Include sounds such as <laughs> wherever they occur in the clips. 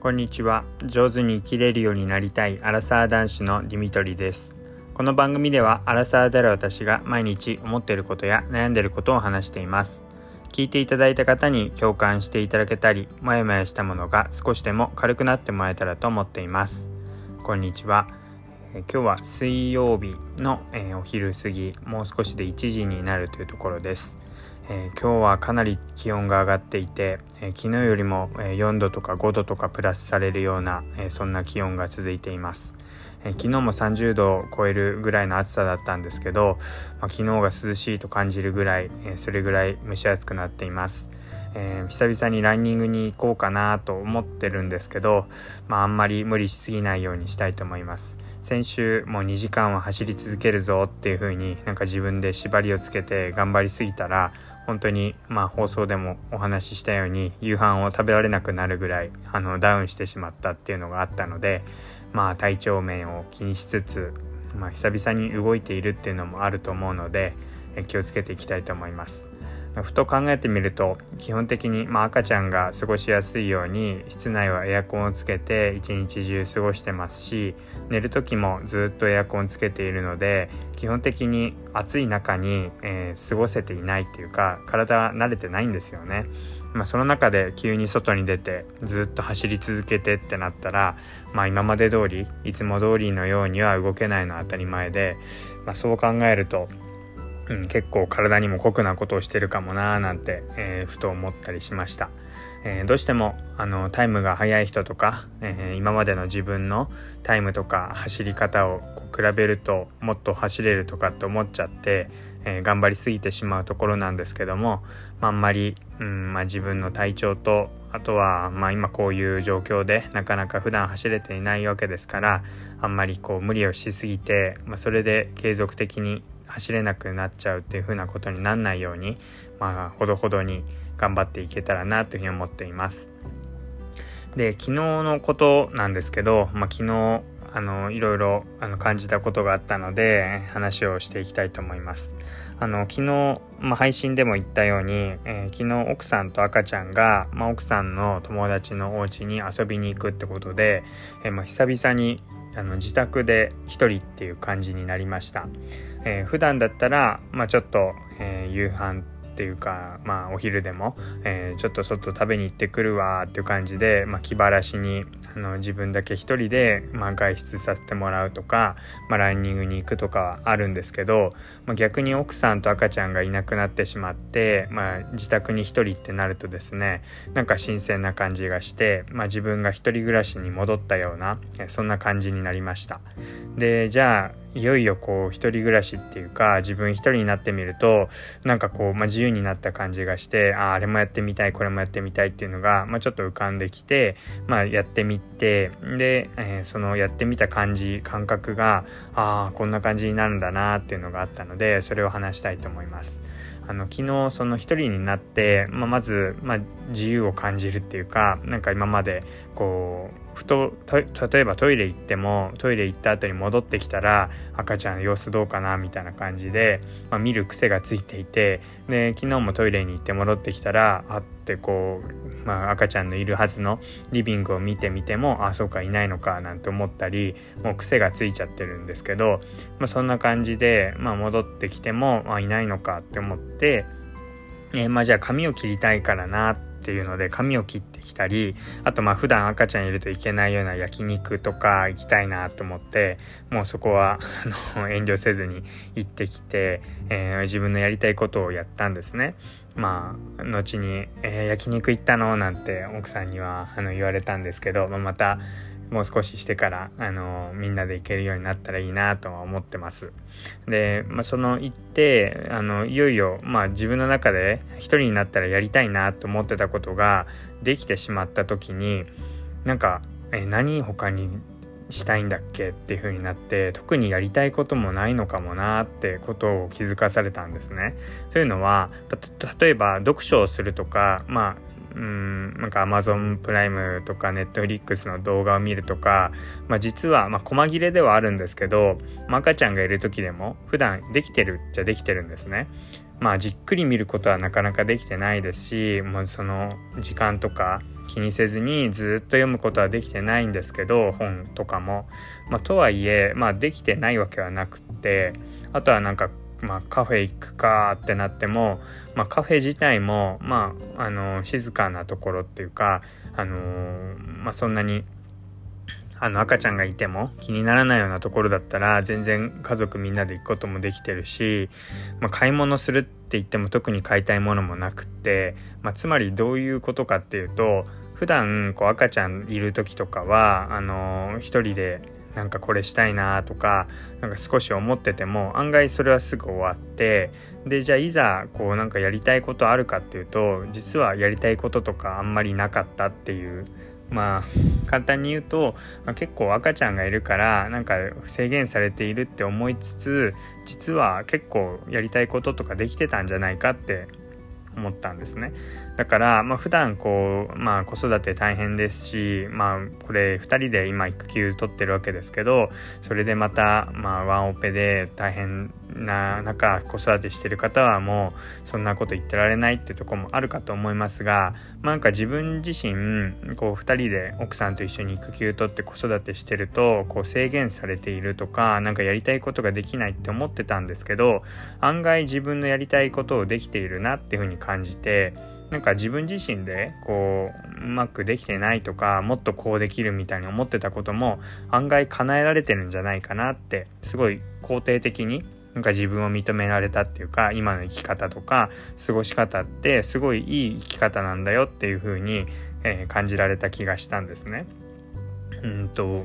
こんにちは。上手に生きれるようになりたいアラサー男子のディミトリです。この番組ではアラサーである私が毎日思っていることや悩んでいることを話しています。聞いていただいた方に共感していただけたりモヤモヤしたものが少しでも軽くなってもらえたらと思っています。こんにちは。今日は水曜日の、えー、お昼過ぎもう少しで1時になるというところです。えー、今日はかなり気温が上がっていて、えー、昨日よりも4度とか5度とかプラスされるような、えー、そんな気温が続いています、え昨日も30度を超えるぐらいの暑さだったんですけど、まあ、昨日が涼しいと感じるぐらい、えそれぐらい蒸し暑くなっています。えー、久々にランニングに行こうかなと思ってるんですけど、まあ、あんまり無理しすぎないようにしたいと思います。先週もう2時間は走り続けるぞっていう風になんか自分で縛りをつけて頑張りすぎたら本当にまあ放送でもお話ししたように夕飯を食べられなくなるぐらいあのダウンしてしまったっていうのがあったのでまあ体調面を気にしつつ、まあ、久々に動いているっていうのもあると思うので気をつけていきたいと思います。ふと考えてみると基本的に、まあ、赤ちゃんが過ごしやすいように室内はエアコンをつけて一日中過ごしてますし寝る時もずっとエアコンつけているので基本的に暑い中に、えー、過ごせていないっていうか体慣れてないんですよね。まあ、その中で急に外に出てずっと走り続けてってなったら、まあ、今まで通りいつも通りのようには動けないのは当たり前で、まあ、そう考えるとうん、結構体にも酷なことをしてるかもなーなんて、えー、ふと思ったりしました。えー、どうしてもあのタイムが速い人とか、えー、今までの自分のタイムとか走り方を比べるともっと走れるとかって思っちゃって、え、頑張りすぎてしまうところなんですけども、まあ、あんまり、うんまあ、自分の体調とあとは、まあ、今こういう状況でなかなか普段走れていないわけですからあんまりこう無理をしすぎて、まあ、それで継続的に走れなくなっちゃうっていう風なことになんないようにまあほどほどに頑張っていけたらなというふうに思っています。で昨日のことなんですけど、まあ、昨日あのいろいろあの感じたことがあったので話をしていきたいと思います。あの昨日、まあ、配信でも言ったように、えー、昨日奥さんと赤ちゃんが、まあ、奥さんの友達のお家に遊びに行くってことで、えー、まあ、久々にあの自宅で1人っていう感じになりました。えー、普段だったら、まあ、ちょっと、えー、夕飯っていうか、まあ、お昼でも、えー、ちょっと外食べに行ってくるわっていう感じで、まあ、気晴らしにあの自分だけ一人で、まあ、外出させてもらうとか、まあ、ランニングに行くとかはあるんですけど、まあ、逆に奥さんと赤ちゃんがいなくなってしまって、まあ、自宅に一人ってなるとですねなんか新鮮な感じがして、まあ、自分が一人暮らしに戻ったようなそんな感じになりました。でじゃあいよいよこう一人暮らしっていうか自分一人になってみるとなんかこう、まあ、自由になった感じがしてああれもやってみたいこれもやってみたいっていうのが、まあ、ちょっと浮かんできて、まあ、やってみてで、えー、そのやってみた感じ感覚がああこんな感じになるんだなっていうのがあったのでそれを話したいと思います。あの昨日その一人になって、まあ、まず、まあ、自由を感じるっていうかなんか今までこうふと例えばトイレ行ってもトイレ行った後に戻ってきたら赤ちゃんの様子どうかなみたいな感じで、まあ、見る癖がついていてで昨日もトイレに行って戻ってきたらあってこう、まあ、赤ちゃんのいるはずのリビングを見てみてもあそうかいないのかなんて思ったりもう癖がついちゃってるんですけど、まあ、そんな感じで、まあ、戻ってきてもあいないのかって思って、えー、まあじゃあ髪を切りたいからなってっていうので髪を切ってきたりあとまあ普段赤ちゃんいるといけないような焼肉とか行きたいなと思ってもうそこは遠慮せずに行ってきて、えー、自分のやりたいことをやったんですね。まあ後に、えー、焼肉行ったの?」なんて奥さんにはあの言われたんですけど、まあ、またもう少ししてからあのみんなで行けるようになったらいいなとは思ってます。で、まあ、その行ってあのいよいよ、まあ、自分の中で一人になったらやりたいなと思ってたことができてしまった時になんかえ何他にしたいんだっけっていう風になって特にやりたいこともないのかもなってことを気づかされたんですね。というのは例えば読書をするとかまあうんなんか Amazon プライムとか Netflix の動画を見るとか、まあ、実はまあ細切れではあるんですけど、まあ、赤ちゃんがいる時でも普段できてるっちゃできてるんですね。まあじっくり見ることはなかなかできてないですしもうその時間とか気にせずにずっと読むことはできてないんですけど本とかも。まあ、とはいえ、まあ、できてないわけはなくってあとはなんか、まあ、カフェ行くかってなっても、まあ、カフェ自体も、まあ、あの静かなところっていうか、あのまあ、そんなにあの赤ちゃんがいても気にならないようなところだったら全然家族みんなで行くこともできてるし、まあ、買い物するって言っても特に買いたいものもなくって、まあ、つまりどういうことかっていうと普段こう赤ちゃんいる時とかはあの一人でなんかこれしたいなとかなんか少し思ってても案外それはすぐ終わってでじゃあいざこうなんかやりたいことあるかっていうと実はやりたいこととかあんまりなかったっていうまあ簡単に言うと、まあ、結構赤ちゃんがいるからなんか制限されているって思いつつ実は結構やりたいこととかできてたんじゃないかって思ったんですね。だから、まあ、普段こう、まあ、子育て大変ですし、まあ、これ2人で今育休取ってるわけですけどそれでまた、まあ、ワンオペで大変な中子育てしてる方はもうそんなこと言ってられないってとこもあるかと思いますが、まあ、なんか自分自身こう2人で奥さんと一緒に育休取って子育てしてるとこう制限されているとか何かやりたいことができないって思ってたんですけど案外自分のやりたいことをできているなっていうふうに感じてなんか自分自身でこううまくできてないとかもっとこうできるみたいに思ってたことも案外叶えられてるんじゃないかなってすごい肯定的になんか自分を認められたっていうか今の生き方とか過ごし方ってすごいいい生き方なんだよっていう風に、えー、感じられた気がしたんですね。うんと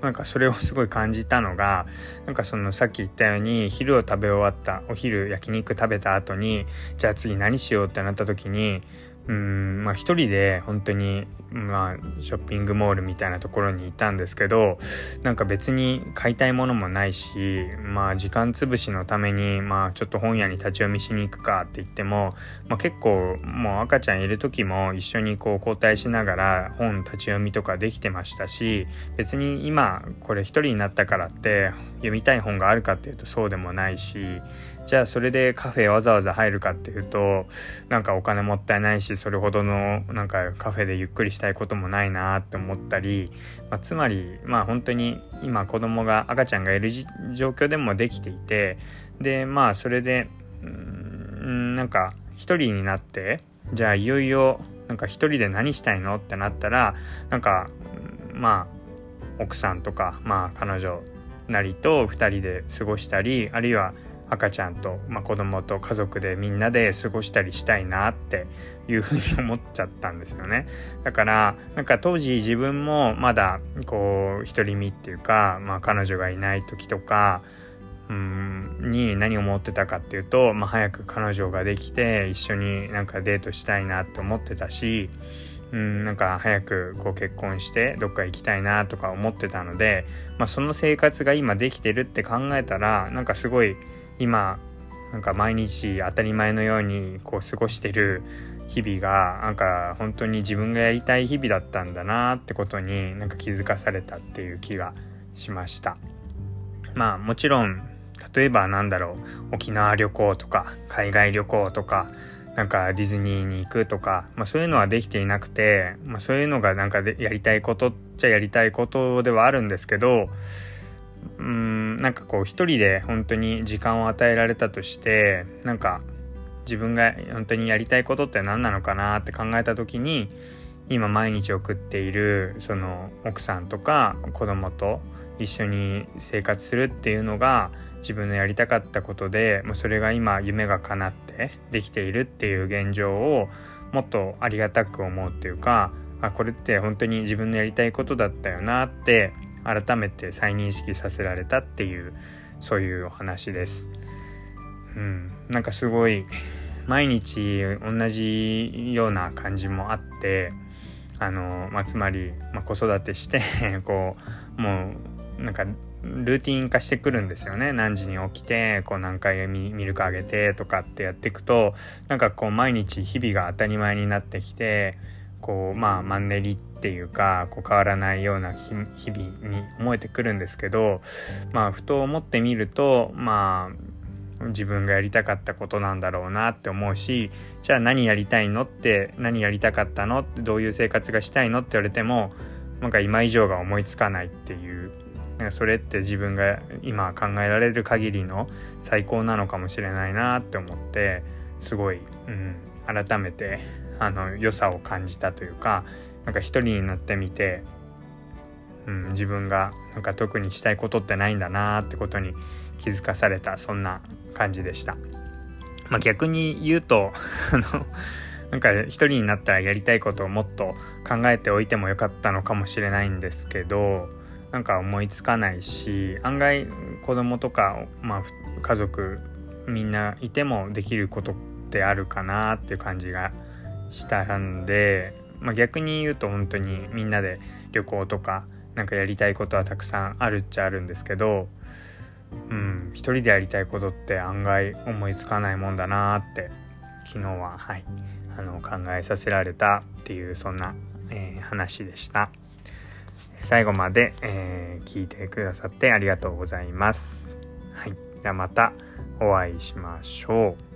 なんかそれをすごい感じたのがなんかそのさっき言ったように昼を食べ終わったお昼焼肉食べた後にじゃあ次何しようってなった時にうんまあ一人で本当にまあショッピングモールみたいなところにいたんですけどなんか別に買いたいものもないしまあ時間つぶしのためにまあちょっと本屋に立ち読みしに行くかって言っても、まあ、結構もう赤ちゃんいる時も一緒にこう交代しながら本立ち読みとかできてましたし別に今これ一人になったからって読みたい本があるかっていうとそうでもないしじゃあそれでカフェわざわざ入るかっていうとなんかお金もったいないしそれほどのなんかカフェでゆっくりしたいこともないなって思ったり、まあ、つまりまあ本当に今子供が赤ちゃんがいる状況でもできていてでまあそれでうんなんか一人になってじゃあいよいよなんか一人で何したいのってなったらなんかまあ奥さんとかまあ彼女なりと2人で過ごしたりあるいは赤ちゃんと、まあ、子供と家族でみんなで過ごしたりしたいなっていうふうに思っちゃったんですよね。だからなんか当時自分もまだこう独り身っていうか、まあ、彼女がいない時とかうんに何を思ってたかっていうと、まあ、早く彼女ができて一緒になんかデートしたいなって思ってたしうんなんか早くこう結婚してどっか行きたいなとか思ってたので、まあ、その生活が今できてるって考えたらなんかすごい今なんか毎日当たり前のようにこう過ごしてる日々がなんか本当に自分がやりたい日々だったんだなってことになんか気づかされたっていう気がしました。まあもちろん例えばなんだろう沖縄旅行とか海外旅行とかなんかディズニーに行くとか、まあ、そういうのはできていなくて、まあ、そういうのがなんかでやりたいことっちゃやりたいことではあるんですけどうんなんかこう一人で本当に時間を与えられたとしてなんか自分が本当にやりたいことって何なのかなって考えた時に今毎日送っているその奥さんとか子供と一緒に生活するっていうのが自分のやりたかったことでもうそれが今夢が叶ってできているっていう現状をもっとありがたく思うっていうかあこれって本当に自分のやりたいことだったよなって改めて再認識させられたっていうそういうお話です。うん、なんかすごい毎日同じような感じもあってあの、まあ、つまり、まあ、子育てして <laughs> こうもうなんかルーティン化してくるんですよね。何時に起きてこう何回ミルクあげてとかってやっていくとなんかこう毎日日々が当たり前になってきてこうまあマンネリっていうかこう変わらないような日々に思えてくるんですけどまあふと思ってみるとまあ自分がやりたかったことなんだろうなって思うしじゃあ何やりたいのって何やりたかったのってどういう生活がしたいのって言われてもなんか今以上が思いつかないっていうそれって自分が今考えられる限りの最高なのかもしれないなって思ってすごい、うん、改めてあの良さを感じたというかなんか一人になってみて、うん、自分がなんか特にしたいことってないんだなってことに気づかされたそんな感じでした。まあ、逆に言うと <laughs> あのなんか一人になったらやりたいことをもっと考えておいてもよかったのかもしれないんですけどなんか思いつかないし案外子供とか、まあ、家族みんないてもできることってあるかなっていう感じがしたんで、まあ、逆に言うと本当にみんなで旅行とかなんかやりたいことはたくさんあるっちゃあるんですけどうん一人でやりたいことって案外思いつかないもんだなって昨日ははいあの考えさせられたっていうそんな、えー、話でした。最後まで、えー、聞いてくださってありがとうございます。はい。じゃあまたお会いしましょう。